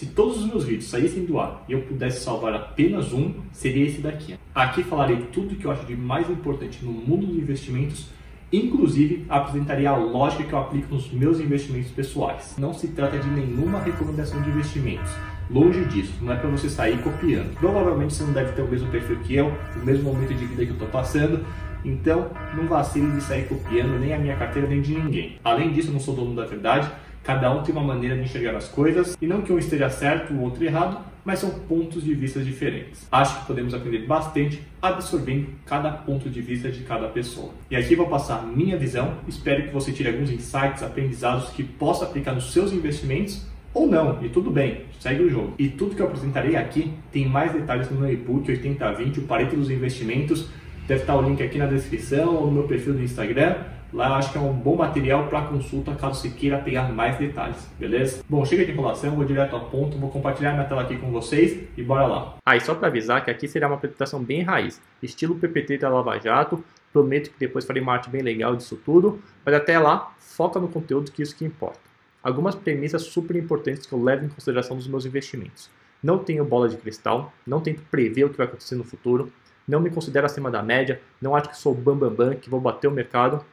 Se todos os meus vídeos saíssem do ar e eu pudesse salvar apenas um, seria esse daqui. Aqui falarei tudo que eu acho de mais importante no mundo dos investimentos, inclusive apresentaria a lógica que eu aplico nos meus investimentos pessoais. Não se trata de nenhuma recomendação de investimentos. Longe disso, não é para você sair copiando. Provavelmente você não deve ter o mesmo perfil que eu, o mesmo momento de vida que eu estou passando, então não vacile de sair copiando nem a minha carteira nem de ninguém. Além disso, eu não sou dono da verdade, Cada um tem uma maneira de enxergar as coisas, e não que um esteja certo o outro errado, mas são pontos de vista diferentes. Acho que podemos aprender bastante absorvendo cada ponto de vista de cada pessoa. E aqui vou passar minha visão, espero que você tire alguns insights, aprendizados que possa aplicar nos seus investimentos ou não, e tudo bem, segue o jogo. E tudo que eu apresentarei aqui tem mais detalhes no meu e-book 8020, o Pareto dos Investimentos. Deve estar o link aqui na descrição ou no meu perfil do Instagram. Lá eu acho que é um bom material para consulta caso você queira pegar mais detalhes, beleza? Bom, chega de enrolação, vou direto ao ponto, vou compartilhar minha tela aqui com vocês e bora lá. Ah, e só para avisar que aqui será uma apresentação bem raiz, estilo PPT da Lava Jato, prometo que depois farei uma arte bem legal disso tudo, mas até lá, foca no conteúdo que isso que importa. Algumas premissas super importantes que eu levo em consideração nos meus investimentos. Não tenho bola de cristal, não tento prever o que vai acontecer no futuro, não me considero acima da média, não acho que sou bambambam, bam, bam, que vou bater o mercado,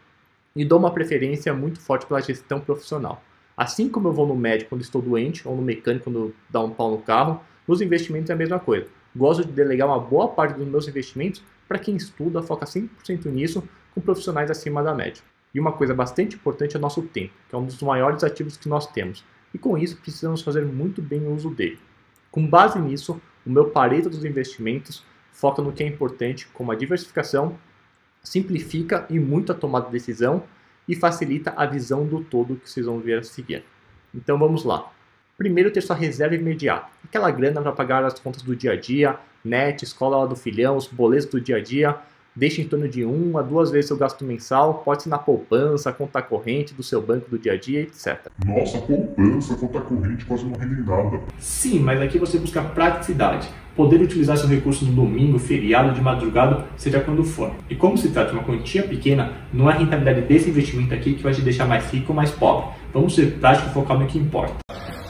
e dou uma preferência muito forte pela gestão profissional. Assim como eu vou no médico quando estou doente ou no mecânico quando dá um pau no carro, nos investimentos é a mesma coisa. Gosto de delegar uma boa parte dos meus investimentos para quem estuda, foca 100% nisso, com profissionais acima da média. E uma coisa bastante importante é o nosso tempo, que é um dos maiores ativos que nós temos. E com isso precisamos fazer muito bem o uso dele. Com base nisso, o meu pareto dos investimentos foca no que é importante, como a diversificação, simplifica e muito a tomada de decisão e facilita a visão do todo que vocês vão ver a seguir. Então vamos lá. Primeiro ter sua reserva imediata, aquela grana para pagar as contas do dia a dia, net, escola do filhão, os boletos do dia a dia, deixe em torno de uma a duas vezes seu gasto mensal, pode ser na poupança, conta corrente do seu banco do dia a dia, etc. Nossa, poupança, conta corrente quase não rende nada. Sim, mas aqui você busca praticidade poder utilizar seu recurso no domingo, feriado, de madrugada, seja quando for. E como se trata de uma quantia pequena, não é a rentabilidade desse investimento aqui que vai te deixar mais rico ou mais pobre. Vamos ser práticos e focar no que importa.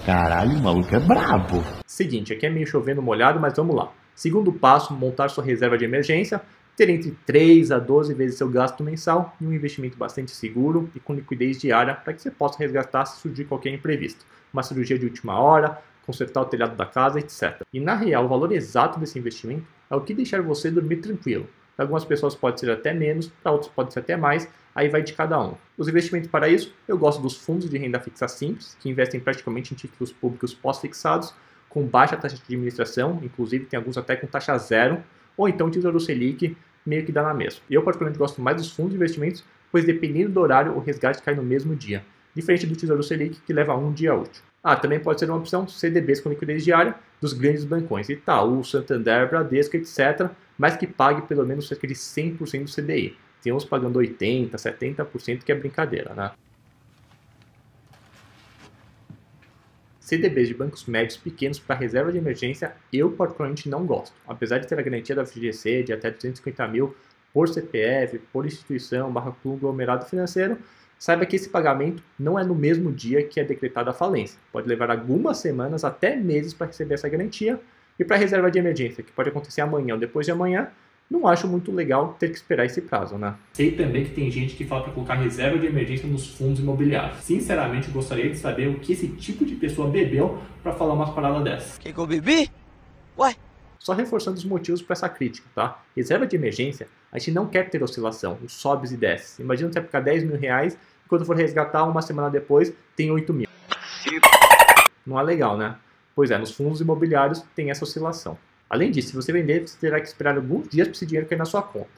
Caralho, o maluco é brabo. Seguinte, aqui é meio chovendo molhado, mas vamos lá. Segundo passo, montar sua reserva de emergência, ter entre 3 a 12 vezes seu gasto mensal e um investimento bastante seguro e com liquidez diária para que você possa resgatar se surgir qualquer imprevisto. Uma cirurgia de última hora, consertar o telhado da casa, etc. E na real, o valor exato desse investimento é o que deixar você dormir tranquilo. Para algumas pessoas pode ser até menos, para outros pode ser até mais, aí vai de cada um. Os investimentos para isso, eu gosto dos fundos de renda fixa simples, que investem praticamente em títulos públicos pós-fixados, com baixa taxa de administração, inclusive tem alguns até com taxa zero, ou então Tesouro Selic, meio que dá na mesma. Eu particularmente gosto mais dos fundos de investimentos, pois dependendo do horário, o resgate cai no mesmo dia, diferente do Tesouro Selic, que leva um dia útil. Ah, também pode ser uma opção CDBs com liquidez diária dos grandes bancões, Itaú, Santander, Bradesco, etc., mas que pague pelo menos cerca de 100% do CDI. Tem uns pagando 80%, 70%, que é brincadeira, né? CDBs de bancos médios pequenos para reserva de emergência, eu particularmente não gosto. Apesar de ter a garantia da FGC de até 250 mil por CPF, por instituição, barra conglomerado financeiro, Saiba que esse pagamento não é no mesmo dia que é decretada a falência. Pode levar algumas semanas até meses para receber essa garantia. E para reserva de emergência, que pode acontecer amanhã ou depois de amanhã, não acho muito legal ter que esperar esse prazo, né? Sei também que tem gente que fala para colocar reserva de emergência nos fundos imobiliários. Sinceramente, gostaria de saber o que esse tipo de pessoa bebeu para falar umas paradas dessas. Que que eu bebi? Ué? Só reforçando os motivos para essa crítica, tá? Reserva de emergência, a gente não quer ter oscilação, os sobes e desces. Imagina você ficar 10 mil reais e quando for resgatar, uma semana depois, tem 8 mil. Não é legal, né? Pois é, nos fundos imobiliários tem essa oscilação. Além disso, se você vender, você terá que esperar alguns dias para esse dinheiro cair na sua conta.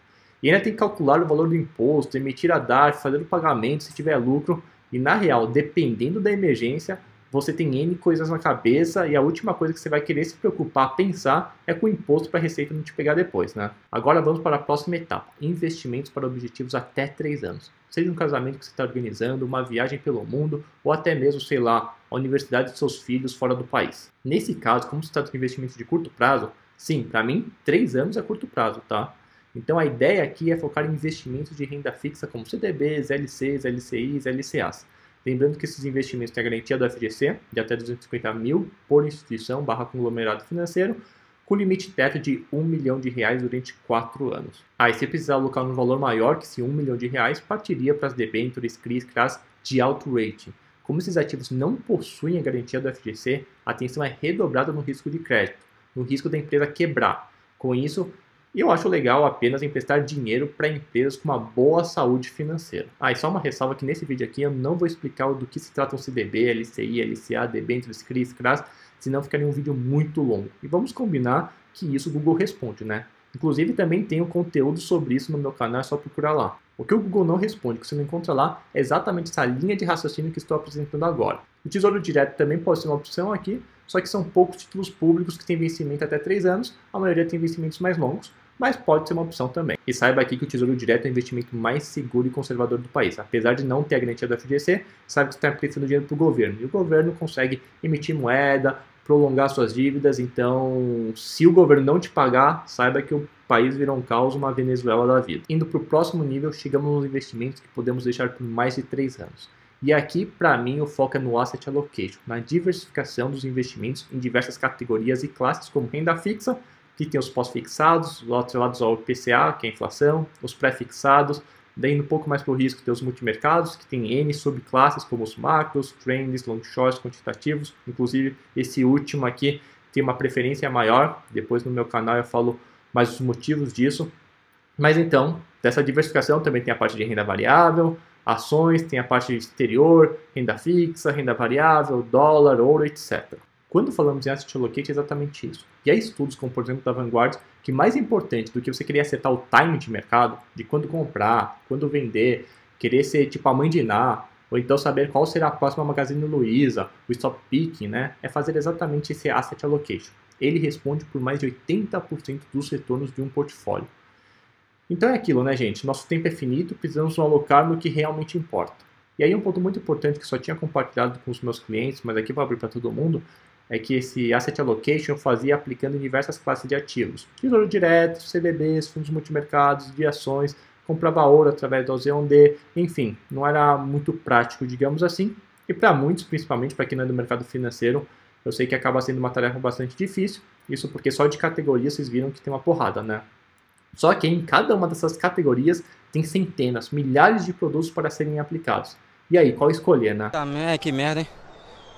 E ainda tem que calcular o valor do imposto, emitir a DARF, fazer o pagamento se tiver lucro. E na real, dependendo da emergência, você tem N coisas na cabeça e a última coisa que você vai querer se preocupar, pensar, é com o imposto para a Receita não te pegar depois, né? Agora vamos para a próxima etapa, investimentos para objetivos até 3 anos. Seja um casamento que você está organizando, uma viagem pelo mundo ou até mesmo, sei lá, a universidade de seus filhos fora do país. Nesse caso, como se trata de investimentos de curto prazo, sim, para mim, 3 anos é curto prazo, tá? Então a ideia aqui é focar em investimentos de renda fixa como CDBs, LCs, LCIs, LCAs Lembrando que esses investimentos têm a garantia do FGC de até 250 mil por instituição barra conglomerado financeiro, com limite teto de 1 milhão de reais durante 4 anos. Ah, e se precisar alocar um valor maior que esse 1 milhão de reais, partiria para as debêntures CRIs CRAS de alto rating. Como esses ativos não possuem a garantia do FGC, a atenção é redobrada no risco de crédito, no risco da empresa quebrar. Com isso, eu acho legal apenas emprestar dinheiro para empresas com uma boa saúde financeira. Ah, e só uma ressalva que nesse vídeo aqui eu não vou explicar do que se trata um CDB, LCI, LCA, debêntures, CRIs, CRAS, senão ficaria um vídeo muito longo. E vamos combinar que isso o Google responde, né? Inclusive também um conteúdo sobre isso no meu canal, é só procurar lá. O que o Google não responde, que você não encontra lá, é exatamente essa linha de raciocínio que estou apresentando agora. O Tesouro Direto também pode ser uma opção aqui, só que são poucos títulos públicos que têm vencimento até 3 anos, a maioria tem vencimentos mais longos, mas pode ser uma opção também. E saiba aqui que o Tesouro Direto é o investimento mais seguro e conservador do país. Apesar de não ter a garantia do FGC, sabe que está emprestando dinheiro para o governo. E o governo consegue emitir moeda, prolongar suas dívidas. Então, se o governo não te pagar, saiba que o país virou um caos, uma Venezuela da vida. Indo para o próximo nível, chegamos nos investimentos que podemos deixar por mais de 3 anos. E aqui, para mim, o foco é no asset allocation, na diversificação dos investimentos em diversas categorias e classes, como renda fixa, que tem os pós-fixados, atrelados ao PCA, que é a inflação, os pré-fixados, daí um pouco mais para o risco tem os multimercados, que tem N subclasses, como os macros, trends, long shorts, quantitativos, inclusive esse último aqui tem uma preferência maior, depois no meu canal eu falo mais os motivos disso, mas então, dessa diversificação também tem a parte de renda variável, ações, tem a parte exterior, renda fixa, renda variável, dólar, ouro, etc. Quando falamos em asset allocate, é exatamente isso. E há estudos, como por exemplo da Vanguard, que mais importante do que você querer acertar o time de mercado, de quando comprar, quando vender, querer ser tipo a mãe de Iná, ou então saber qual será a próxima Magazine Luiza, o stop picking, né? É fazer exatamente esse asset allocation. Ele responde por mais de 80% dos retornos de um portfólio. Então é aquilo, né, gente? Nosso tempo é finito, precisamos alocar no que realmente importa. E aí um ponto muito importante que só tinha compartilhado com os meus clientes, mas aqui vou abrir para todo mundo, é que esse asset allocation eu fazia aplicando em diversas classes de ativos. Tesouro direto, CDBs, fundos multimercados, de ações, comprava ouro através do OZ1D, enfim, não era muito prático, digamos assim. E para muitos, principalmente para quem não é do mercado financeiro, eu sei que acaba sendo uma tarefa bastante difícil, isso porque só de categoria vocês viram que tem uma porrada, né? Só que em cada uma dessas categorias tem centenas, milhares de produtos para serem aplicados. E aí, qual escolher, né? Tá, que merda, hein?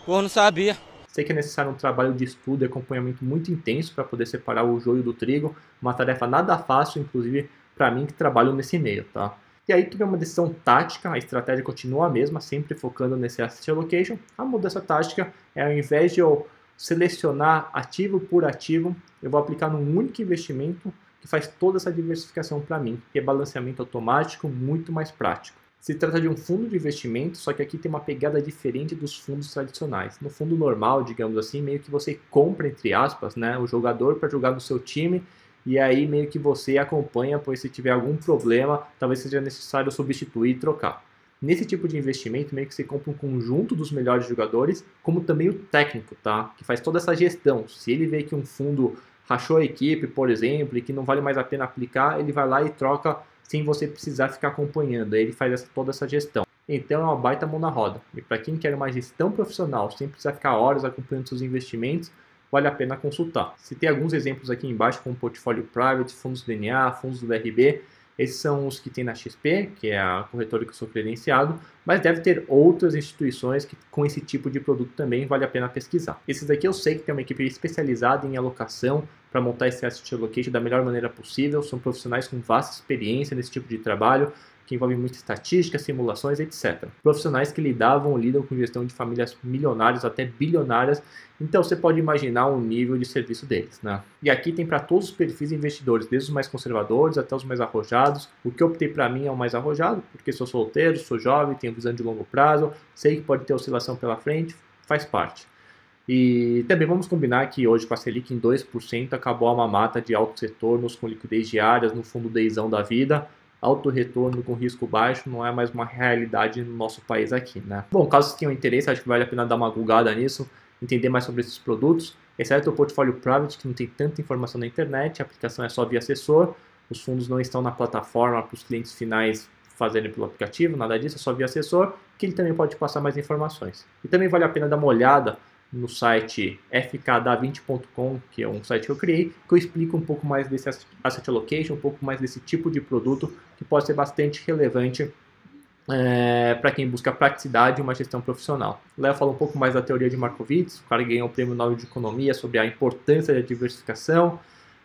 Pô, não sabia. Sei que é necessário um trabalho de estudo e acompanhamento muito intenso para poder separar o joio do trigo, uma tarefa nada fácil, inclusive para mim que trabalho nesse meio, tá? E aí tomei uma decisão tática, a estratégia continua a mesma, sempre focando nesse asset allocation. A mudança tática é ao invés de eu selecionar ativo por ativo, eu vou aplicar num único investimento que faz toda essa diversificação para mim, rebalanceamento automático muito mais prático. Se trata de um fundo de investimento, só que aqui tem uma pegada diferente dos fundos tradicionais. No fundo normal, digamos assim, meio que você compra, entre aspas, né, o jogador para jogar no seu time e aí meio que você acompanha, pois se tiver algum problema, talvez seja necessário substituir e trocar. Nesse tipo de investimento, meio que você compra um conjunto dos melhores jogadores, como também o técnico, tá? Que faz toda essa gestão. Se ele vê que um fundo rachou a equipe, por exemplo, e que não vale mais a pena aplicar, ele vai lá e troca sem você precisar ficar acompanhando. Ele faz essa, toda essa gestão. Então é uma baita mão na roda. E para quem quer uma gestão profissional, sem precisar ficar horas acompanhando seus investimentos, vale a pena consultar. Tem alguns exemplos aqui embaixo, como portfólio private, fundos DNA, fundos do VRB, esses são os que tem na XP, que é a corretora que eu sou credenciado, mas deve ter outras instituições que com esse tipo de produto também vale a pena pesquisar. Esses daqui eu sei que tem uma equipe especializada em alocação para montar esse asset allocation da melhor maneira possível, são profissionais com vasta experiência nesse tipo de trabalho, que envolve muita estatística, simulações, etc. Profissionais que lidavam ou lidam com gestão de famílias milionárias até bilionárias, então você pode imaginar o nível de serviço deles. Né? E aqui tem para todos os perfis de investidores, desde os mais conservadores até os mais arrojados. O que eu optei para mim é o mais arrojado, porque sou solteiro, sou jovem, tenho visão de longo prazo, sei que pode ter oscilação pela frente, faz parte. E também vamos combinar que hoje com a Selic em 2% acabou a mamata de altos retornos com liquidez diárias no fundo deizão da vida alto retorno com risco baixo não é mais uma realidade no nosso país aqui, né? Bom, caso você tenha interesse, acho que vale a pena dar uma googada nisso, entender mais sobre esses produtos, exceto o portfólio private, que não tem tanta informação na internet, a aplicação é só via assessor, os fundos não estão na plataforma para os clientes finais fazendo pelo aplicativo, nada disso, é só via assessor, que ele também pode passar mais informações. E também vale a pena dar uma olhada no site fkda20.com, que é um site que eu criei, que eu explico um pouco mais desse asset allocation, um pouco mais desse tipo de produto que pode ser bastante relevante é, para quem busca praticidade e uma gestão profissional. Léo fala um pouco mais da teoria de Markowitz, o cara ganhou o prêmio Nobel de Economia sobre a importância da diversificação.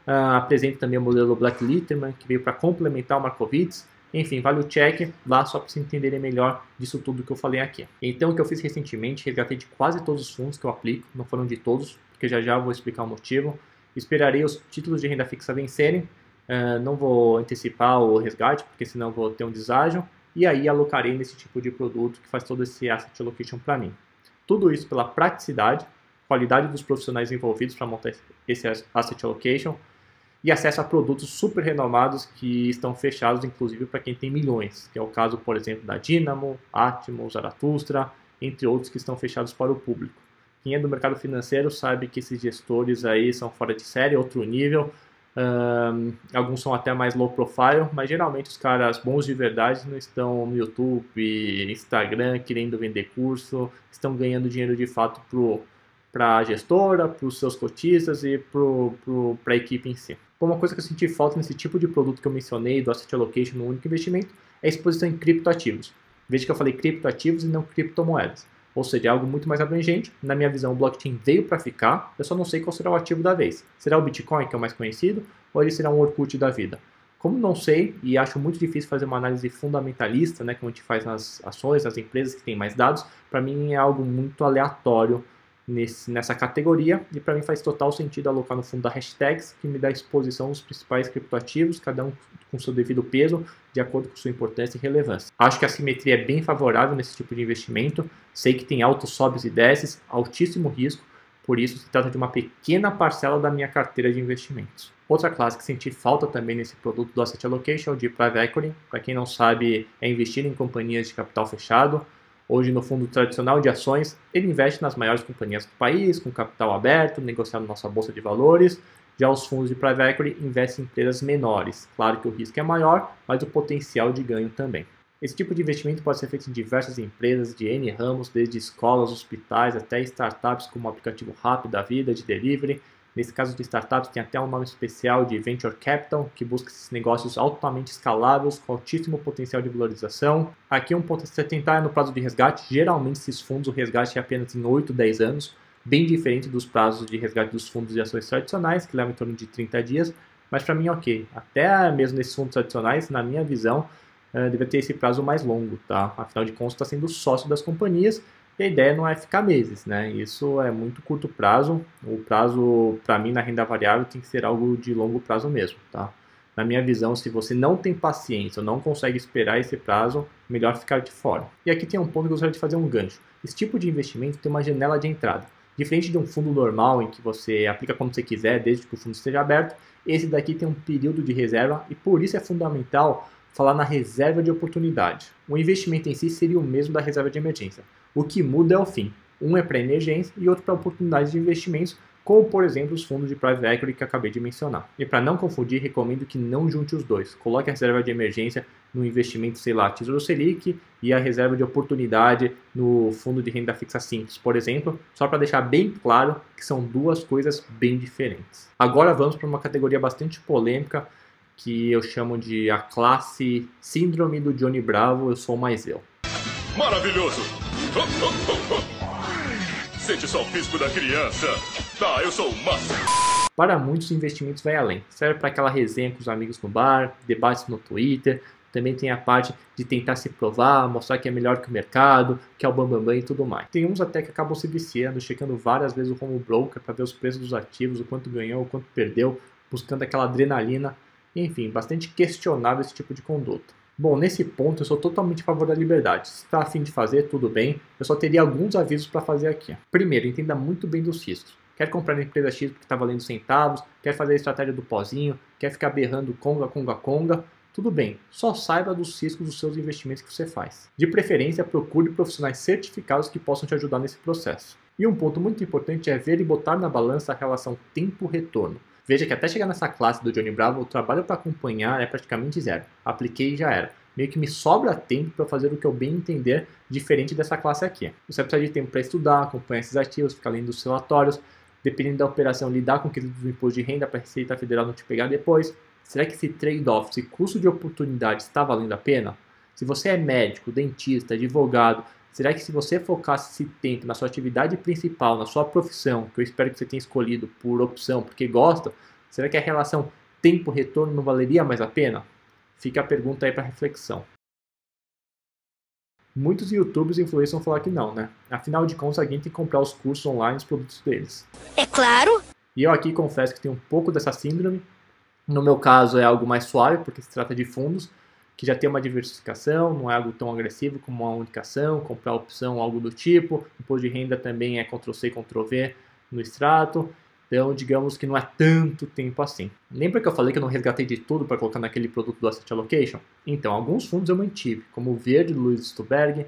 Uh, apresenta também o modelo Black Litterman, que veio para complementar o Markowitz. Enfim, vale o check lá só para vocês entenderem melhor disso tudo que eu falei aqui. Então, o que eu fiz recentemente, resgatei de quase todos os fundos que eu aplico, não foram de todos, porque já já vou explicar o motivo. Esperarei os títulos de renda fixa vencerem, uh, não vou antecipar o resgate, porque senão vou ter um deságio, e aí alocarei nesse tipo de produto que faz todo esse asset allocation para mim. Tudo isso pela praticidade, qualidade dos profissionais envolvidos para montar esse asset allocation, e acesso a produtos super renomados que estão fechados, inclusive para quem tem milhões, que é o caso, por exemplo, da Dynamo, Atmos, Zaratustra, entre outros que estão fechados para o público. Quem é do mercado financeiro sabe que esses gestores aí são fora de série, outro nível, um, alguns são até mais low profile, mas geralmente os caras bons de verdade não estão no YouTube, Instagram querendo vender curso, estão ganhando dinheiro de fato para a gestora, para os seus cotistas e para a equipe em si. Uma coisa que eu senti falta nesse tipo de produto que eu mencionei, do asset allocation no único investimento, é a exposição em criptoativos. Veja que eu falei criptoativos e não criptomoedas. Ou seja, é algo muito mais abrangente. Na minha visão, o blockchain veio para ficar, eu só não sei qual será o ativo da vez. Será o Bitcoin, que é o mais conhecido, ou ele será um Orkut da vida? Como não sei e acho muito difícil fazer uma análise fundamentalista, né, como a gente faz nas ações, nas empresas que têm mais dados, para mim é algo muito aleatório nesse, nessa categoria e para mim faz total sentido alocar no fundo da hashtags que me dá exposição aos principais criptoativos, cada um com seu devido peso, de acordo com sua importância e relevância. Acho que a simetria é bem favorável nesse tipo de investimento, sei que tem altos sobes e desces, altíssimo risco, por isso se trata de uma pequena parcela da minha carteira de investimentos. Outra classe que senti falta também nesse produto do Asset Allocation é o de Private Equity. Para quem não sabe, é investir em companhias de capital fechado, Hoje, no fundo tradicional de ações, ele investe nas maiores companhias do país, com capital aberto, negociado na nossa bolsa de valores. Já os fundos de private equity investem em empresas menores. Claro que o risco é maior, mas o potencial de ganho também. Esse tipo de investimento pode ser feito em diversas empresas de N ramos, desde escolas, hospitais até startups como o aplicativo Rápido da Vida, de delivery, Nesse caso de startups, tem até um nome especial de Venture Capital, que busca esses negócios altamente escaláveis, com altíssimo potencial de valorização. Aqui um ponto a se atentar é no prazo de resgate. Geralmente, esses fundos, o resgate é apenas em 8, 10 anos, bem diferente dos prazos de resgate dos fundos de ações tradicionais, que levam em torno de 30 dias. Mas para mim, ok. Até mesmo nesses fundos tradicionais, na minha visão, uh, deve ter esse prazo mais longo, tá? Afinal de contas, está sendo sócio das companhias e a ideia não é ficar meses, né? Isso é muito curto prazo. O prazo, para mim, na renda variável tem que ser algo de longo prazo mesmo, tá? Na minha visão, se você não tem paciência ou não consegue esperar esse prazo, melhor ficar de fora. E aqui tem um ponto que eu gostaria de fazer um gancho. Esse tipo de investimento tem uma janela de entrada. Diferente de um fundo normal em que você aplica como você quiser, desde que o fundo esteja aberto, esse daqui tem um período de reserva e por isso é fundamental falar na reserva de oportunidade. O investimento em si seria o mesmo da reserva de emergência. O que muda é o fim. Um é para emergência e outro para oportunidades de investimentos, como por exemplo os fundos de private equity que acabei de mencionar. E para não confundir, recomendo que não junte os dois. Coloque a reserva de emergência no investimento, sei lá, Tesouro Selic e a reserva de oportunidade no fundo de renda fixa simples, por exemplo, só para deixar bem claro que são duas coisas bem diferentes. Agora vamos para uma categoria bastante polêmica que eu chamo de a classe Síndrome do Johnny Bravo, eu sou mais eu. Maravilhoso! Sente só o físico da criança. Tá, eu sou o máximo. Para muitos, investimentos vai além. Serve para aquela resenha com os amigos no bar, debates no Twitter. Também tem a parte de tentar se provar, mostrar que é melhor que o mercado, que é o bambambam bam, bam e tudo mais. Tem uns até que acabam se viciando, checando várias vezes o home broker para ver os preços dos ativos, o quanto ganhou, o quanto perdeu, buscando aquela adrenalina. Enfim, bastante questionável esse tipo de conduta. Bom, nesse ponto eu sou totalmente a favor da liberdade. Se está afim de fazer, tudo bem. Eu só teria alguns avisos para fazer aqui. Primeiro, entenda muito bem dos riscos. Quer comprar na empresa X porque está valendo centavos, quer fazer a estratégia do pozinho, quer ficar berrando conga, conga, conga, tudo bem, só saiba dos riscos dos seus investimentos que você faz. De preferência, procure profissionais certificados que possam te ajudar nesse processo. E um ponto muito importante é ver e botar na balança a relação tempo-retorno. Veja que até chegar nessa classe do Johnny Bravo, o trabalho para acompanhar é praticamente zero. Apliquei e já era. meio que me sobra tempo para fazer o que eu bem entender diferente dessa classe aqui. Você precisa de tempo para estudar, acompanhar esses ativos, ficar lendo os relatórios, dependendo da operação, lidar com aquele do imposto de renda para a Receita Federal não te pegar depois. Será que esse trade-off, esse custo de oportunidade está valendo a pena? Se você é médico, dentista, advogado, será que se você focasse esse tempo na sua atividade principal, na sua profissão, que eu espero que você tenha escolhido por opção, porque gosta, será que a relação tempo-retorno não valeria mais a pena? Fica a pergunta aí para reflexão. Muitos youtubers e influencers vão falar que não, né? Afinal de contas, alguém tem que comprar os cursos online, os produtos deles. É claro! E eu aqui confesso que tenho um pouco dessa síndrome. No meu caso é algo mais suave, porque se trata de fundos, que já tem uma diversificação, não é algo tão agressivo como uma única ação, comprar opção, algo do tipo. Imposto de renda também é Ctrl-C, Ctrl-V no extrato. Então, digamos que não é tanto tempo assim. Lembra que eu falei que eu não resgatei de tudo para colocar naquele produto do Asset Allocation? Então, alguns fundos eu mantive, como o Verde, do Luiz Stuberg,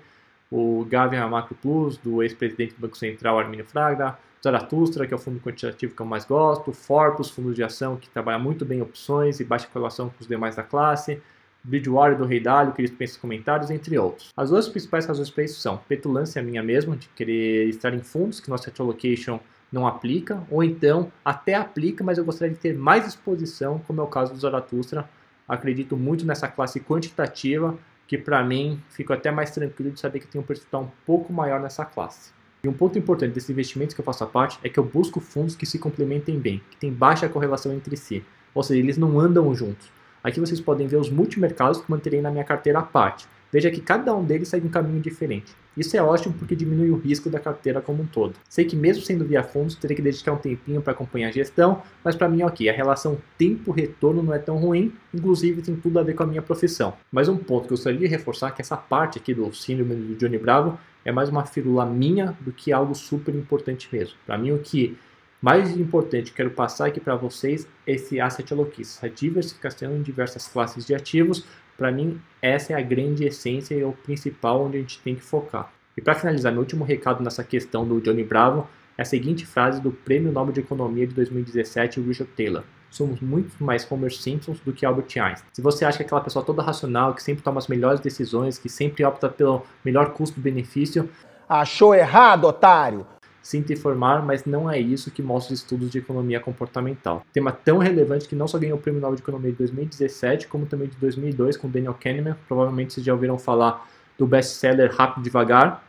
o Gavin Macro Plus, do ex-presidente do Banco Central, Arminio Fraga, Zaratustra, que é o fundo quantitativo que eu mais gosto, Forpus, fundos de ação que trabalha muito bem opções e baixa correlação com os demais da classe, Bridgewater do Rei Dalio, que eles pensam comentários, entre outros. As duas principais razões para isso são petulância minha mesmo, de querer estar em fundos que no Asset Allocation não aplica, ou então até aplica, mas eu gostaria de ter mais exposição, como é o caso do Zaratustra. Acredito muito nessa classe quantitativa, que para mim fico até mais tranquilo de saber que tem um percentual um pouco maior nessa classe. E um ponto importante desses investimentos que eu faço a parte é que eu busco fundos que se complementem bem, que têm baixa correlação entre si, ou seja, eles não andam juntos. Aqui vocês podem ver os multimercados que manterei na minha carteira à parte. Veja que cada um deles segue um caminho diferente. Isso é ótimo porque diminui o risco da carteira como um todo. Sei que mesmo sendo via fundos, teria que dedicar um tempinho para acompanhar a gestão, mas para mim, ok, a relação tempo-retorno não é tão ruim, inclusive tem tudo a ver com a minha profissão. Mas um ponto que eu gostaria de reforçar é que essa parte aqui do síndrome do Johnny Bravo é mais uma firula minha do que algo super importante mesmo. Para mim, o que mais importante quero passar aqui para vocês esse asset allocation, a diversificação em diversas classes de ativos para mim, essa é a grande essência e é o principal onde a gente tem que focar. E para finalizar, meu último recado nessa questão do Johnny Bravo é a seguinte frase do Prêmio Nobel de Economia de 2017, Richard Taylor. Somos muito mais Homer Simpsons do que Albert Einstein. Se você acha que aquela pessoa toda racional, que sempre toma as melhores decisões, que sempre opta pelo melhor custo-benefício... Achou errado, otário! Sinta informar, mas não é isso que mostra os estudos de economia comportamental. Tema tão relevante que não só ganhou o Prêmio Nobel de Economia de 2017, como também de 2002 com Daniel Kahneman. Provavelmente vocês já ouviram falar do best-seller Rápido e Devagar.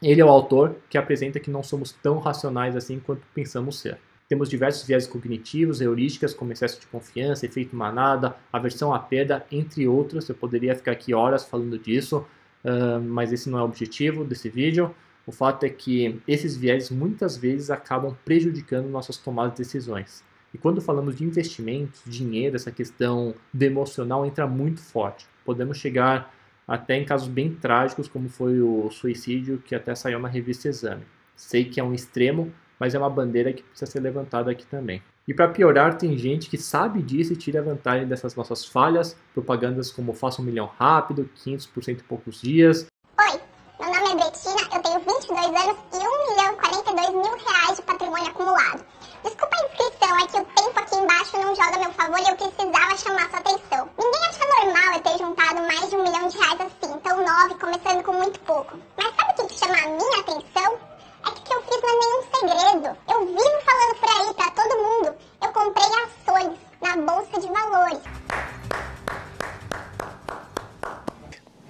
Ele é o autor que apresenta que não somos tão racionais assim quanto pensamos ser. Temos diversos viés cognitivos, heurísticas, como excesso de confiança, efeito manada, aversão à perda, entre outros. Eu poderia ficar aqui horas falando disso, uh, mas esse não é o objetivo desse vídeo. O fato é que esses viés muitas vezes acabam prejudicando nossas tomadas de decisões. E quando falamos de investimentos, dinheiro, essa questão do emocional entra muito forte. Podemos chegar até em casos bem trágicos, como foi o suicídio que até saiu na revista Exame. Sei que é um extremo, mas é uma bandeira que precisa ser levantada aqui também. E para piorar, tem gente que sabe disso e tira vantagem dessas nossas falhas, propagandas como faça um milhão rápido, 500% em poucos dias, anos joga a meu favor e eu precisava chamar sua atenção. Ninguém acha normal eu ter juntado mais de um milhão de reais assim, tão nove, começando com muito pouco. Mas sabe o que, que chama a minha atenção? É que o que eu fiz não é nenhum segredo. Eu vivo falando por aí pra todo mundo. Eu comprei ações na Bolsa de Valores.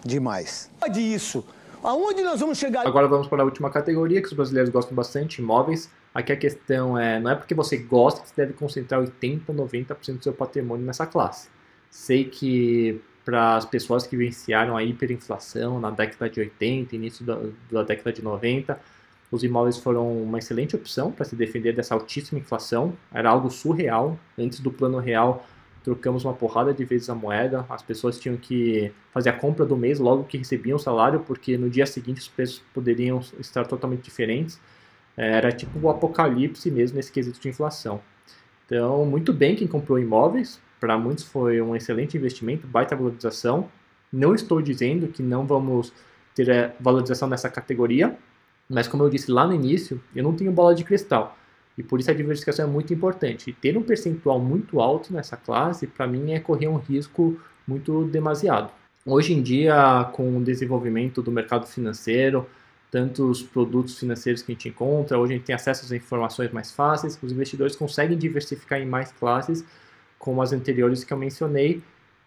Demais. Pode isso. Aonde nós vamos chegar? Agora vamos para a última categoria que os brasileiros gostam bastante, imóveis. Aqui a questão é, não é porque você gosta que você deve concentrar 80, 90% do seu patrimônio nessa classe. Sei que para as pessoas que vivenciaram a hiperinflação na década de 80, início da, da década de 90, os imóveis foram uma excelente opção para se defender dessa altíssima inflação. Era algo surreal. Antes do plano real, trocamos uma porrada de vezes a moeda, as pessoas tinham que fazer a compra do mês logo que recebiam o salário, porque no dia seguinte os preços poderiam estar totalmente diferentes. Era tipo o apocalipse mesmo nesse quesito de inflação. Então, muito bem quem comprou imóveis, para muitos foi um excelente investimento, baita valorização. Não estou dizendo que não vamos ter é, valorização nessa categoria, mas como eu disse lá no início, eu não tenho bola de cristal. E por isso a diversificação é muito importante. E ter um percentual muito alto nessa classe, para mim, é correr um risco muito demasiado. Hoje em dia, com o desenvolvimento do mercado financeiro, tantos produtos financeiros que a gente encontra, hoje a gente tem acesso às informações mais fáceis, os investidores conseguem diversificar em mais classes, como as anteriores que eu mencionei,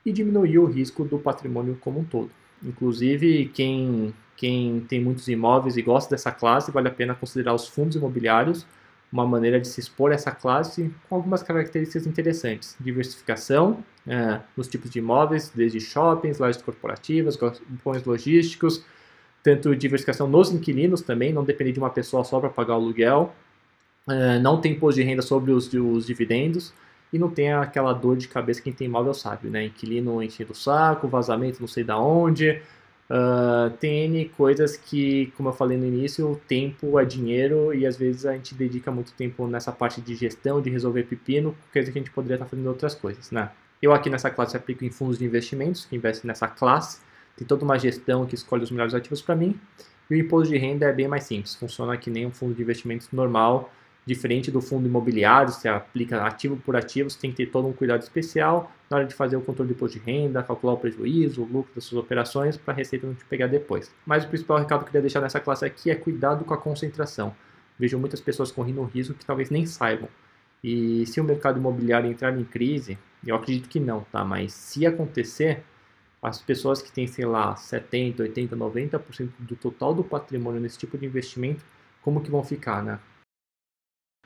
e diminuir o risco do patrimônio como um todo. Inclusive, quem, quem tem muitos imóveis e gosta dessa classe, vale a pena considerar os fundos imobiliários, uma maneira de se expor a essa classe com algumas características interessantes. Diversificação é, nos tipos de imóveis, desde shoppings, lojas corporativas, galpões logísticos, tanto diversificação nos inquilinos também, não depender de uma pessoa só para pagar o aluguel, é, não tem imposto de renda sobre os, os dividendos, e não tem aquela dor de cabeça que quem tem imóvel sabe, né? Inquilino enchendo o saco, vazamento não sei da onde, uh, tem N coisas que, como eu falei no início, o tempo é dinheiro e às vezes a gente dedica muito tempo nessa parte de gestão, de resolver pepino, coisa que a gente poderia estar fazendo outras coisas, né? Eu aqui nessa classe aplico em fundos de investimentos, que investem nessa classe, tem toda uma gestão que escolhe os melhores ativos para mim, e o imposto de renda é bem mais simples, funciona que nem um fundo de investimentos normal, Diferente do fundo imobiliário, você aplica ativo por ativo, você tem que ter todo um cuidado especial na hora de fazer o controle de imposto de renda, calcular o prejuízo, o lucro das suas operações, para a receita não te pegar depois. Mas o principal recado que eu queria deixar nessa classe aqui é cuidado com a concentração. Vejo muitas pessoas correndo um risco que talvez nem saibam. E se o mercado imobiliário entrar em crise, eu acredito que não, tá? Mas se acontecer, as pessoas que têm, sei lá, 70, 80, 90% do total do patrimônio nesse tipo de investimento, como que vão ficar, né?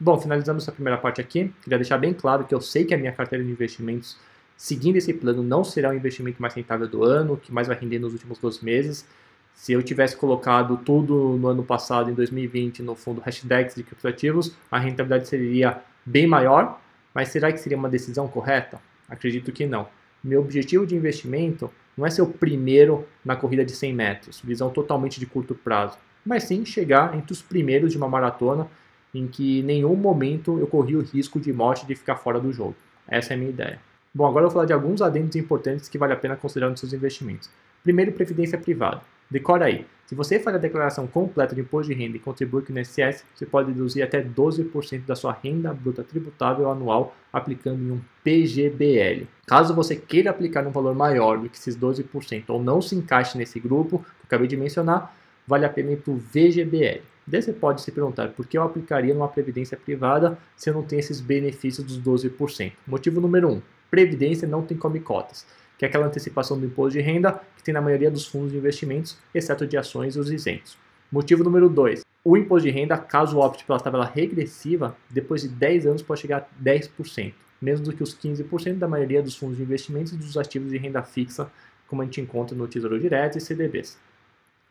Bom, finalizamos essa primeira parte aqui. Queria deixar bem claro que eu sei que a minha carteira de investimentos, seguindo esse plano, não será o investimento mais rentável do ano, que mais vai render nos últimos 12 meses. Se eu tivesse colocado tudo no ano passado, em 2020, no fundo hashtags de criptoativos, a rentabilidade seria bem maior, mas será que seria uma decisão correta? Acredito que não. Meu objetivo de investimento não é ser o primeiro na corrida de 100 metros, visão totalmente de curto prazo, mas sim chegar entre os primeiros de uma maratona em que em nenhum momento eu corri o risco de morte de ficar fora do jogo. Essa é a minha ideia. Bom, agora eu vou falar de alguns adendos importantes que vale a pena considerar nos seus investimentos. Primeiro, previdência privada. Decora aí. Se você faz a declaração completa de imposto de renda e contribui com o INSS, você pode deduzir até 12% da sua renda bruta tributável anual aplicando em um PGBL. Caso você queira aplicar um valor maior do que esses 12% ou não se encaixe nesse grupo que eu acabei de mencionar, vale a pena ir para o VGBL. Daí você pode se perguntar por que eu aplicaria numa previdência privada se eu não tenho esses benefícios dos 12%. Motivo número 1: um, previdência não tem come cotas, que é aquela antecipação do imposto de renda que tem na maioria dos fundos de investimentos, exceto de ações e os isentos. Motivo número 2: o imposto de renda, caso opte pela tabela regressiva, depois de 10 anos pode chegar a 10%, menos do que os 15% da maioria dos fundos de investimentos e dos ativos de renda fixa, como a gente encontra no Tesouro Direto e CDBs.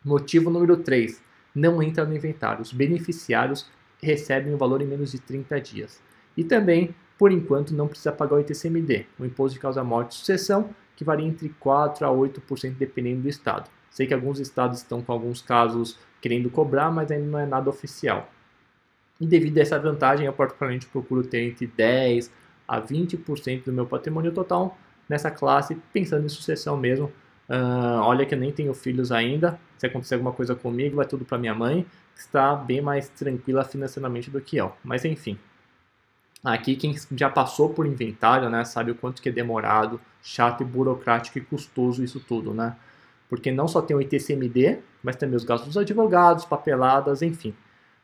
Motivo número 3: não entra no inventário. Os beneficiários recebem o valor em menos de 30 dias. E também, por enquanto, não precisa pagar o ITCMD, o Imposto de Causa-Morte e Sucessão, que varia entre 4% a 8% dependendo do estado. Sei que alguns estados estão com alguns casos querendo cobrar, mas ainda não é nada oficial. E devido a essa vantagem, eu particularmente procuro ter entre 10% a 20% do meu patrimônio total nessa classe, pensando em sucessão mesmo, Uh, olha que eu nem tenho filhos ainda. Se acontecer alguma coisa comigo, vai tudo para minha mãe, que está bem mais tranquila financeiramente do que eu. Mas enfim. Aqui quem já passou por inventário, né, sabe o quanto que é demorado, chato e burocrático e custoso isso tudo, né? Porque não só tem o ITCMD, mas também os gastos dos advogados, papeladas, enfim.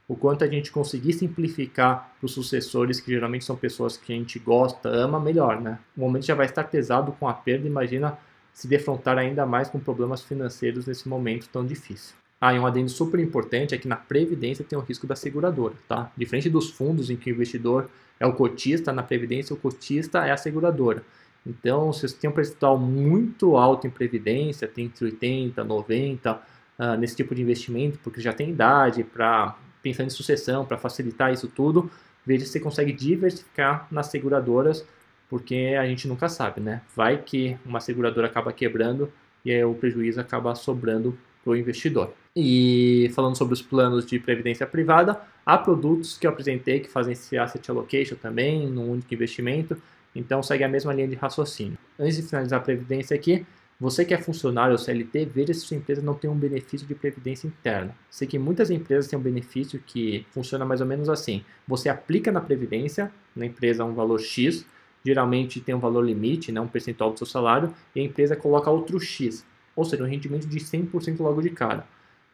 O quanto a gente conseguir simplificar para os sucessores, que geralmente são pessoas que a gente gosta, ama, melhor, né? O momento já vai estar pesado com a perda, imagina se defrontar ainda mais com problemas financeiros nesse momento tão difícil. Ah, e um adendo super importante é que na previdência tem o risco da seguradora, tá? Diferente dos fundos em que o investidor é o cotista, na previdência o cotista é a seguradora. Então, se você tem um percentual muito alto em previdência, tem entre 80, 90 uh, nesse tipo de investimento, porque já tem idade para pensar em sucessão, para facilitar isso tudo, veja se você consegue diversificar nas seguradoras porque a gente nunca sabe, né? Vai que uma seguradora acaba quebrando e aí o prejuízo acaba sobrando para o investidor. E falando sobre os planos de previdência privada, há produtos que eu apresentei que fazem esse asset allocation também, num único investimento, então segue a mesma linha de raciocínio. Antes de finalizar a previdência aqui, você que é funcionário ou CLT, veja se sua empresa não tem um benefício de previdência interna. Sei que muitas empresas têm um benefício que funciona mais ou menos assim. Você aplica na previdência, na empresa um valor X, geralmente tem um valor limite, né, um percentual do seu salário, e a empresa coloca outro X. ou seja, um rendimento de 100% logo de cara.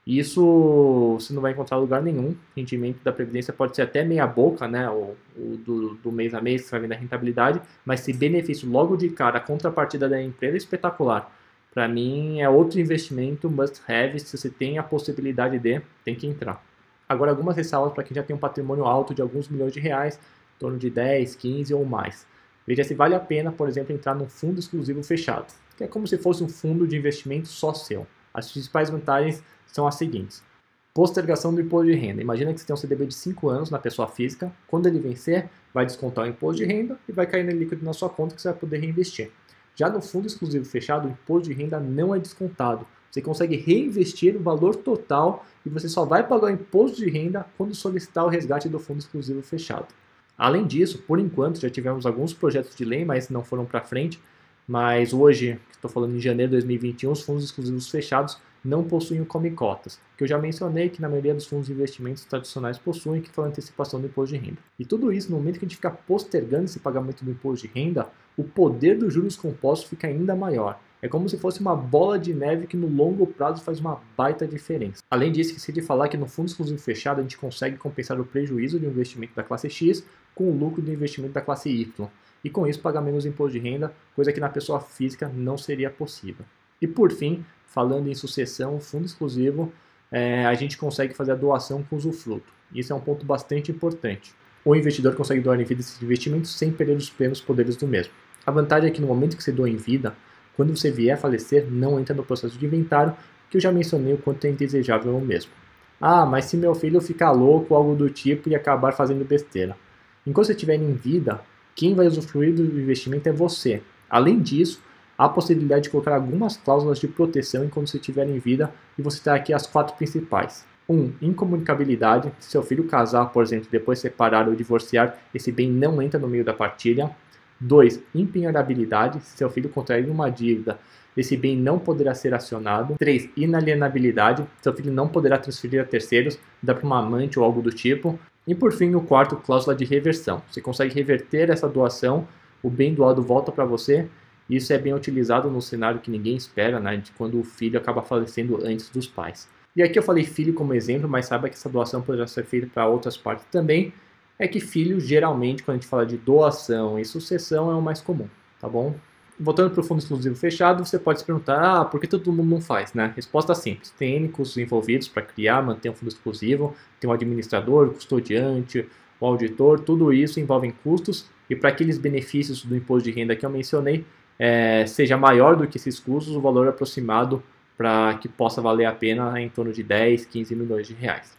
Isso você não vai encontrar lugar nenhum. O rendimento da Previdência pode ser até meia boca, né? O, do, do, mês a mês, você vai vendo a rentabilidade, mas se benefício logo de cara, a contrapartida da empresa é espetacular. Para mim é outro investimento must have, se você tem a possibilidade de, tem que entrar. Agora algumas ressalvas para quem já tem um patrimônio alto de alguns milhões de reais, em torno de 10, 15 ou mais. Veja se vale a pena, por exemplo, entrar num fundo exclusivo fechado, que é como se fosse um fundo de investimento só seu. As principais vantagens são as seguintes. Postergação do imposto de renda. Imagina que você tem um CDB de 5 anos na pessoa física. Quando ele vencer, vai descontar o imposto de renda e vai cair no líquido na sua conta que você vai poder reinvestir. Já no fundo exclusivo fechado, o imposto de renda não é descontado. Você consegue reinvestir o valor total e você só vai pagar o imposto de renda quando solicitar o resgate do fundo exclusivo fechado. Além disso, por enquanto, já tivemos alguns projetos de lei, mas não foram para frente. Mas hoje, estou falando em janeiro de 2021, os fundos exclusivos fechados não possuem o cotas, que eu já mencionei que na maioria dos fundos de investimentos tradicionais possuem, que foi a antecipação do imposto de renda. E tudo isso, no momento que a gente fica postergando esse pagamento do imposto de renda, o poder dos juros compostos fica ainda maior. É como se fosse uma bola de neve que no longo prazo faz uma baita diferença. Além disso, esqueci de falar que no fundo exclusivo fechado a gente consegue compensar o prejuízo do investimento da classe X com o lucro do investimento da classe Y. E com isso pagar menos imposto de renda, coisa que na pessoa física não seria possível. E por fim, falando em sucessão, fundo exclusivo, é, a gente consegue fazer a doação com usufruto. Isso é um ponto bastante importante. O investidor consegue doar em vida esses investimentos sem perder os plenos poderes do mesmo. A vantagem é que no momento que você doa em vida, quando você vier a falecer, não entra no processo de inventário, que eu já mencionei o quanto é indesejável mesmo. Ah, mas se meu filho ficar louco ou algo do tipo e acabar fazendo besteira. Enquanto você estiver em vida, quem vai usufruir do investimento é você. Além disso, há a possibilidade de colocar algumas cláusulas de proteção enquanto você estiver em vida e você tem aqui as quatro principais. 1. Um, incomunicabilidade. Se seu filho casar, por exemplo, depois separar ou divorciar, esse bem não entra no meio da partilha. 2. Impenhorabilidade. Se seu filho contrair uma dívida, esse bem não poderá ser acionado. 3. Inalienabilidade. Seu filho não poderá transferir a terceiros, dar para uma amante ou algo do tipo. E por fim, o quarto, cláusula de reversão. Você consegue reverter essa doação, o bem doado volta para você isso é bem utilizado no cenário que ninguém espera, né, de quando o filho acaba falecendo antes dos pais. E aqui eu falei filho como exemplo, mas saiba que essa doação poderá ser feita para outras partes também. É que filho, geralmente, quando a gente fala de doação e sucessão, é o mais comum, tá bom? Voltando para o fundo exclusivo fechado, você pode se perguntar, ah, por que todo mundo não faz, né? Resposta simples, tem custos envolvidos para criar, manter um fundo exclusivo, tem o administrador, custodiante, o auditor, tudo isso envolve custos, e para aqueles benefícios do imposto de renda que eu mencionei, é, seja maior do que esses custos, o valor aproximado para que possa valer a pena é em torno de 10, 15 milhões de reais.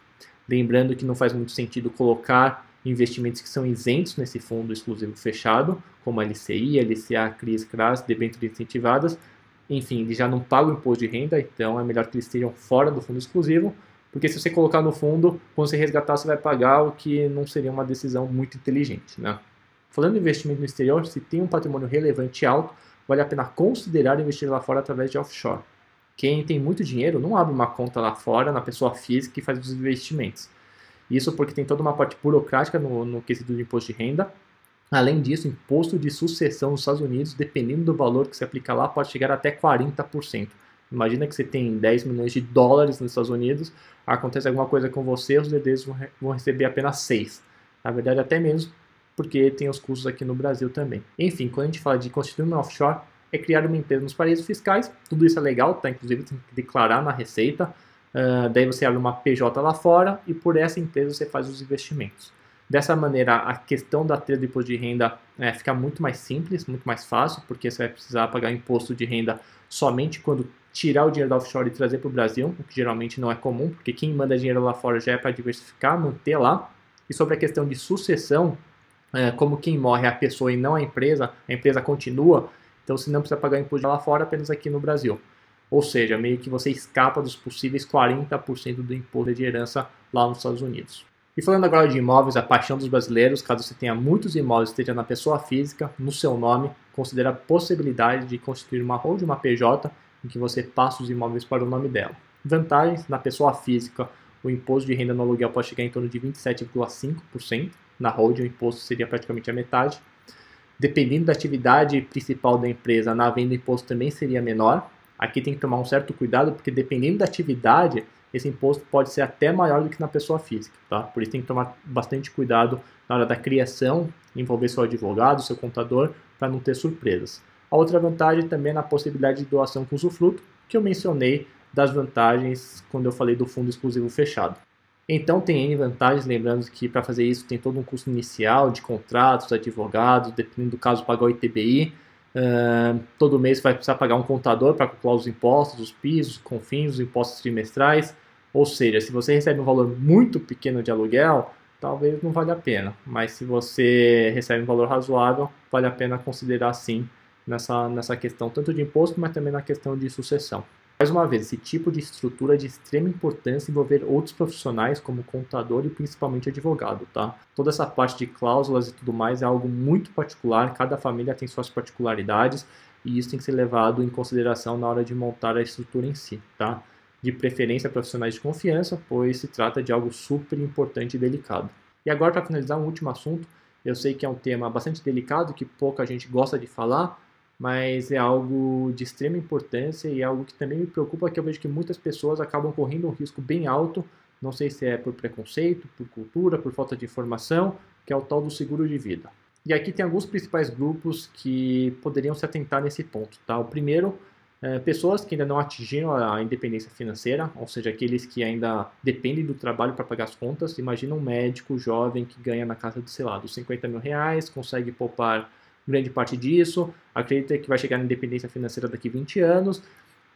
Lembrando que não faz muito sentido colocar investimentos que são isentos nesse fundo exclusivo fechado, como a LCI, LCA, CRIs, CRAS, debêntures incentivadas. Enfim, eles já não pagam imposto de renda, então é melhor que eles estejam fora do fundo exclusivo, porque se você colocar no fundo, quando você resgatar, você vai pagar o que não seria uma decisão muito inteligente. Né? Falando em investimento no exterior, se tem um patrimônio relevante alto, vale a pena considerar investir lá fora através de offshore. Quem tem muito dinheiro não abre uma conta lá fora na pessoa física e faz os investimentos. Isso porque tem toda uma parte burocrática no, no quesito de imposto de renda. Além disso, imposto de sucessão nos Estados Unidos, dependendo do valor que você aplica lá, pode chegar até 40%. Imagina que você tem 10 milhões de dólares nos Estados Unidos, acontece alguma coisa com você, os herdeiros vão receber apenas 6. Na verdade, até menos, porque tem os custos aqui no Brasil também. Enfim, quando a gente fala de constituir uma offshore, é criar uma empresa nos paraísos fiscais, tudo isso é legal, tá? Inclusive tem que declarar na receita, uh, daí você abre uma PJ lá fora e por essa empresa você faz os investimentos. Dessa maneira, a questão da trilha do imposto de renda é, fica muito mais simples, muito mais fácil, porque você vai precisar pagar imposto de renda somente quando tirar o dinheiro da offshore e trazer para o Brasil, o que geralmente não é comum, porque quem manda dinheiro lá fora já é para diversificar, manter lá. E sobre a questão de sucessão, é, como quem morre é a pessoa e não a empresa, a empresa continua, então você não precisa pagar imposto lá fora, apenas aqui no Brasil. Ou seja, meio que você escapa dos possíveis 40% do imposto de herança lá nos Estados Unidos. E falando agora de imóveis, a paixão dos brasileiros, caso você tenha muitos imóveis esteja na pessoa física, no seu nome, considera a possibilidade de constituir uma de uma PJ em que você passa os imóveis para o nome dela. Vantagens, na pessoa física, o imposto de renda no aluguel pode chegar em torno de 27,5%, na hold o imposto seria praticamente a metade. Dependendo da atividade principal da empresa, na venda o imposto também seria menor. Aqui tem que tomar um certo cuidado, porque dependendo da atividade, esse imposto pode ser até maior do que na pessoa física, tá? Por isso tem que tomar bastante cuidado na hora da criação, envolver seu advogado, seu contador, para não ter surpresas. A outra vantagem também é na possibilidade de doação com usufruto, que eu mencionei das vantagens quando eu falei do fundo exclusivo fechado. Então tem N vantagens, lembrando que para fazer isso tem todo um custo inicial de contratos, advogados, dependendo do caso pagar o ITBI, Todo mês vai precisar pagar um contador para calcular os impostos, os pisos, confins, os impostos trimestrais. Ou seja, se você recebe um valor muito pequeno de aluguel, talvez não valha a pena. Mas se você recebe um valor razoável, vale a pena considerar sim nessa, nessa questão, tanto de imposto, mas também na questão de sucessão. Mais uma vez, esse tipo de estrutura é de extrema importância envolver outros profissionais, como contador e principalmente advogado, tá? Toda essa parte de cláusulas e tudo mais é algo muito particular, cada família tem suas particularidades e isso tem que ser levado em consideração na hora de montar a estrutura em si, tá? De preferência profissionais de confiança, pois se trata de algo super importante e delicado. E agora, para finalizar, um último assunto, eu sei que é um tema bastante delicado, que pouca gente gosta de falar, mas é algo de extrema importância e algo que também me preocupa, que eu vejo que muitas pessoas acabam correndo um risco bem alto, não sei se é por preconceito, por cultura, por falta de informação, que é o tal do seguro de vida. E aqui tem alguns principais grupos que poderiam se atentar nesse ponto. Tá? O primeiro, é, pessoas que ainda não atingiram a independência financeira, ou seja, aqueles que ainda dependem do trabalho para pagar as contas. Imagina um médico jovem que ganha na casa de, sei lá, dos 50 mil reais, consegue poupar grande parte disso, acredita que vai chegar na independência financeira daqui 20 anos.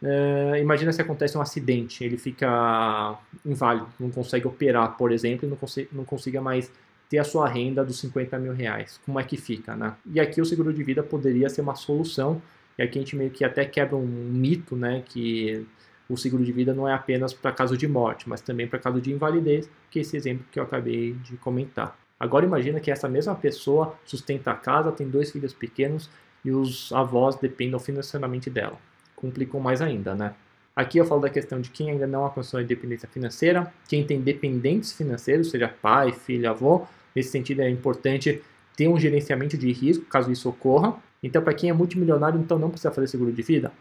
Uh, imagina se acontece um acidente, ele fica inválido, não consegue operar, por exemplo, e não, cons não consiga mais ter a sua renda dos 50 mil reais. Como é que fica, né? E aqui o seguro de vida poderia ser uma solução, e aqui a gente meio que até quebra um mito, né, que o seguro de vida não é apenas para caso de morte, mas também para caso de invalidez, que é esse exemplo que eu acabei de comentar. Agora imagina que essa mesma pessoa sustenta a casa, tem dois filhos pequenos e os avós dependem financeiramente dela. Complicou mais ainda, né? Aqui eu falo da questão de quem ainda não alcançou a independência financeira, quem tem dependentes financeiros, seja pai, filho, avô. Nesse sentido é importante ter um gerenciamento de risco, caso isso ocorra. Então, para quem é multimilionário, então não precisa fazer seguro de vida?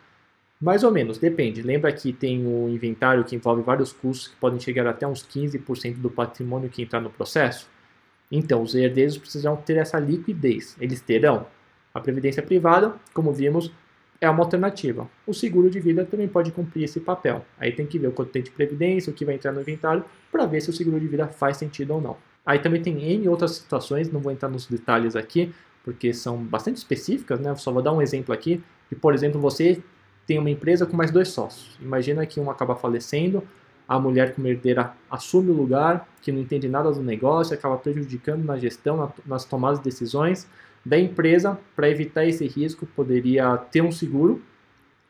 Mais ou menos, depende. Lembra que tem o inventário que envolve vários custos que podem chegar até uns 15% do patrimônio que entrar no processo? Então, os herdeiros precisam ter essa liquidez. Eles terão. A previdência privada, como vimos, é uma alternativa. O seguro de vida também pode cumprir esse papel. Aí tem que ver o quanto tem de previdência, o que vai entrar no inventário, para ver se o seguro de vida faz sentido ou não. Aí também tem N outras situações, não vou entrar nos detalhes aqui, porque são bastante específicas, né? Só vou dar um exemplo aqui. De, por exemplo, você tem uma empresa com mais dois sócios. Imagina que um acaba falecendo, a mulher como herdeira assume o lugar, que não entende nada do negócio, acaba prejudicando na gestão, nas tomadas de decisões da empresa. Para evitar esse risco, poderia ter um seguro.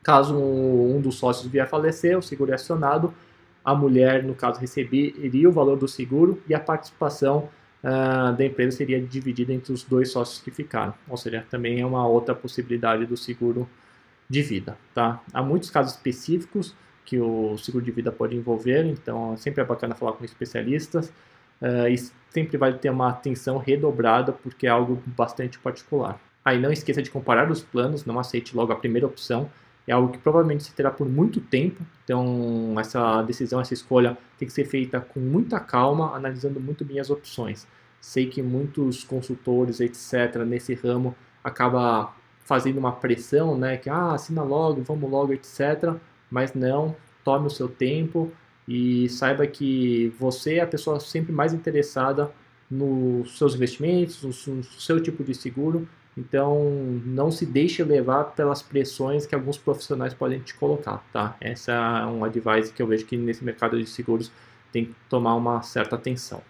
Caso um dos sócios vier a falecer, o seguro é acionado, a mulher, no caso, receberia o valor do seguro e a participação uh, da empresa seria dividida entre os dois sócios que ficaram. Ou seja, também é uma outra possibilidade do seguro de vida. Tá? Há muitos casos específicos que o seguro de vida pode envolver, então sempre é bacana falar com especialistas uh, e sempre vale ter uma atenção redobrada porque é algo bastante particular. Aí não esqueça de comparar os planos, não aceite logo a primeira opção, é algo que provavelmente se terá por muito tempo, então essa decisão, essa escolha tem que ser feita com muita calma, analisando muito bem as opções. Sei que muitos consultores, etc., nesse ramo, acaba fazendo uma pressão, né, que ah, assina logo, vamos logo, etc., mas não, tome o seu tempo e saiba que você é a pessoa sempre mais interessada nos seus investimentos, no seu tipo de seguro. Então, não se deixe levar pelas pressões que alguns profissionais podem te colocar, tá? Essa é um advice que eu vejo que nesse mercado de seguros tem que tomar uma certa atenção.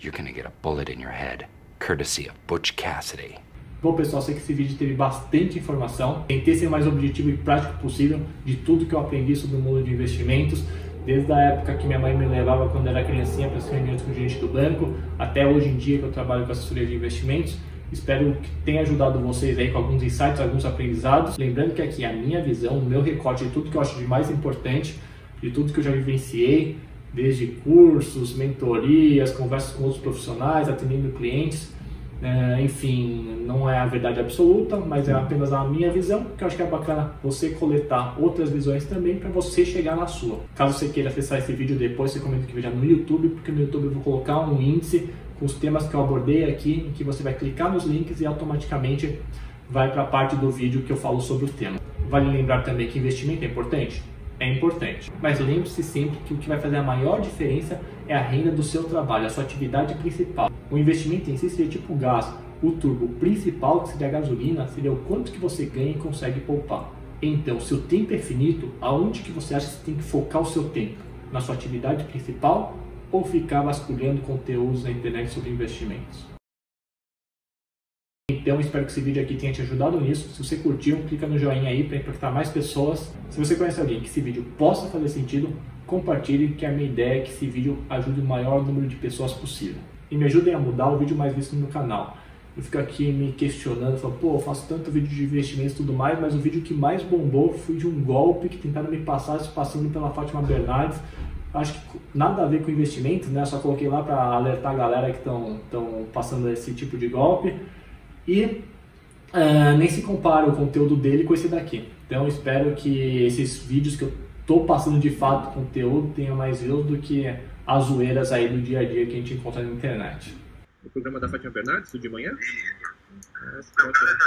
You're gonna get a bullet in your head, courtesy of Butch Cassidy. Bom, pessoal, sei que esse vídeo teve bastante informação. Tentei ser o mais objetivo e prático possível de tudo que eu aprendi sobre o mundo de investimentos. Desde a época que minha mãe me levava quando era criancinha para as reuniões com o gerente do banco, até hoje em dia que eu trabalho com assessoria de investimentos. Espero que tenha ajudado vocês aí com alguns insights, alguns aprendizados. Lembrando que aqui a minha visão, o meu recorte de tudo que eu acho de mais importante, de tudo que eu já vivenciei, desde cursos, mentorias, conversas com outros profissionais, atendendo clientes, é, enfim, não é a verdade absoluta, mas é apenas a minha visão, que eu acho que é bacana você coletar outras visões também para você chegar na sua. Caso você queira acessar esse vídeo depois, você comenta que veja no YouTube, porque no YouTube eu vou colocar um índice com os temas que eu abordei aqui, em que você vai clicar nos links e automaticamente vai para a parte do vídeo que eu falo sobre o tema. Vale lembrar também que investimento é importante? É importante, mas lembre-se sempre que o que vai fazer a maior diferença é a renda do seu trabalho, a sua atividade principal. O investimento em si seria tipo gás, o turbo principal, que seria a gasolina, seria o quanto que você ganha e consegue poupar. Então, se o tempo é finito, aonde que você acha que você tem que focar o seu tempo? Na sua atividade principal ou ficar vasculhando conteúdos na internet sobre investimentos? Então, espero que esse vídeo aqui tenha te ajudado nisso. Se você curtiu, clica no joinha aí para impactar mais pessoas. Se você conhece alguém que esse vídeo possa fazer sentido, compartilhe, que a minha ideia é que esse vídeo ajude o maior número de pessoas possível. E me ajudem a mudar o vídeo mais visto no canal. Eu fico aqui me questionando, falo, pô, eu faço tanto vídeo de investimentos e tudo mais, mas o vídeo que mais bombou foi de um golpe que tentaram me passar, se passando pela Fátima Bernardes. Acho que nada a ver com investimento, né? Só coloquei lá para alertar a galera que estão passando esse tipo de golpe. E uh, nem se compara o conteúdo dele com esse daqui. Então espero que esses vídeos que eu estou passando de fato conteúdo tenham mais views do que as zoeiras aí do dia a dia que a gente encontra na internet. O programa da Fátima Bernardes, de manhã? Isso. Não, cada essa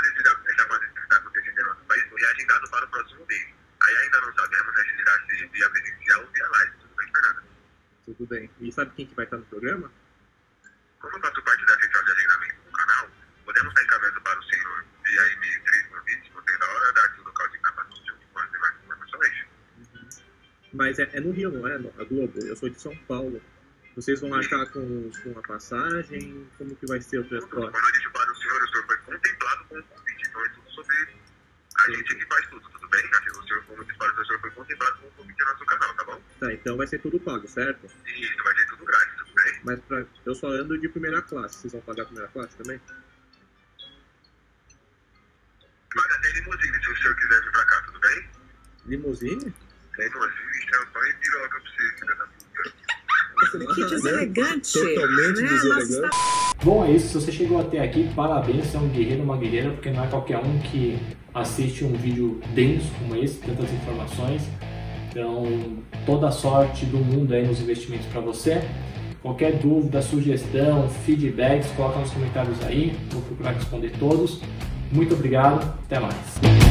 está acontecendo em nosso país foi agendado para o próximo mês. Aí ainda não sabemos né, se será via presencial ou via live. Tudo bem, Fernanda? Tudo bem. E sabe quem que vai estar no programa? Como eu faço parte da central de agendamento podemos estar encaminhando para o senhor via e-mail 3 convites, você da hora dar aqui o local de gravação com as demais informações. Uhum. Mas é, é, no Rio, não é? A Globo. Eu sou de São Paulo. Vocês vão arcar com, com a passagem? Como que vai ser o transporte? Quando eu disse para o senhor, o senhor foi contemplado com o convite. Então é tudo sobre a gente que faz tudo, tudo bem? O senhor, como eu disse para o senhor, o senhor foi contemplado com o convite no nosso canal, tá bom? Tá, então vai ser tudo pago, certo? Isso, vai ser tudo grátis, tudo bem? Mas pra, eu só ando de primeira classe. Vocês vão pagar a primeira classe também? Mas até limusine, se o senhor quiser vir pra cá, tudo bem? Limusine? Limusine, champanhe e piroga pra você, filha da puta. Que deselegante. Totalmente né? deselegante. Bom, é isso. Se você chegou até aqui, parabéns. Você é um guerreiro, uma guerreira, porque não é qualquer um que assiste um vídeo denso como esse, tantas informações. Então, toda a sorte do mundo aí nos investimentos para você. Qualquer dúvida, sugestão, feedbacks, coloca nos comentários aí. Vou procurar responder todos. Muito obrigado. Até mais.